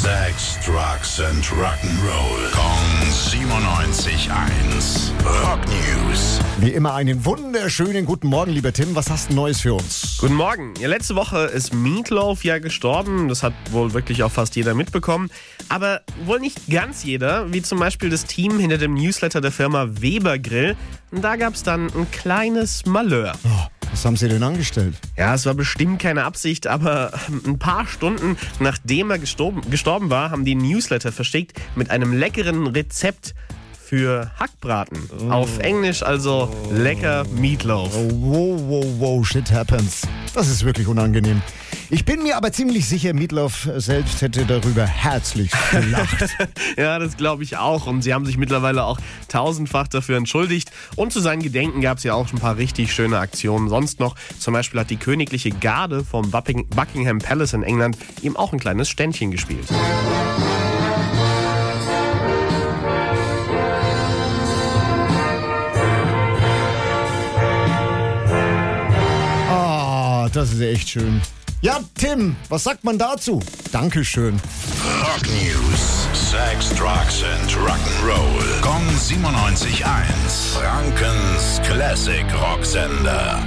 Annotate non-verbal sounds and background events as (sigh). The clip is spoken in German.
Sex, Drugs and Rock'n'Roll. Kong 97.1. Rock News. Wie immer einen wunderschönen guten Morgen, lieber Tim. Was hast du Neues für uns? Guten Morgen. Ja, letzte Woche ist Meatloaf ja gestorben. Das hat wohl wirklich auch fast jeder mitbekommen. Aber wohl nicht ganz jeder, wie zum Beispiel das Team hinter dem Newsletter der Firma Weber Grill. Und da gab es dann ein kleines Malheur. Oh, was haben sie denn angestellt? Ja, es war bestimmt keine Absicht, aber ein paar Stunden nachdem er gestorben, gestorben war, haben die Newsletter versteckt mit einem leckeren Rezept für Hackbraten. Auf Englisch also lecker Meatloaf. Oh, wow, wow, wow, shit happens. Das ist wirklich unangenehm. Ich bin mir aber ziemlich sicher, Meatloaf selbst hätte darüber herzlich gelacht. (laughs) ja, das glaube ich auch. Und sie haben sich mittlerweile auch tausendfach dafür entschuldigt. Und zu seinen Gedenken gab es ja auch schon ein paar richtig schöne Aktionen. Sonst noch, zum Beispiel hat die königliche Garde vom Buckingham Palace in England ihm auch ein kleines Ständchen gespielt. Das ist echt schön. Ja, Tim, was sagt man dazu? Dankeschön. Rock News. Sex, Drugs and Rock'n'Roll. Kong 97.1. Frankens Classic Rocksender.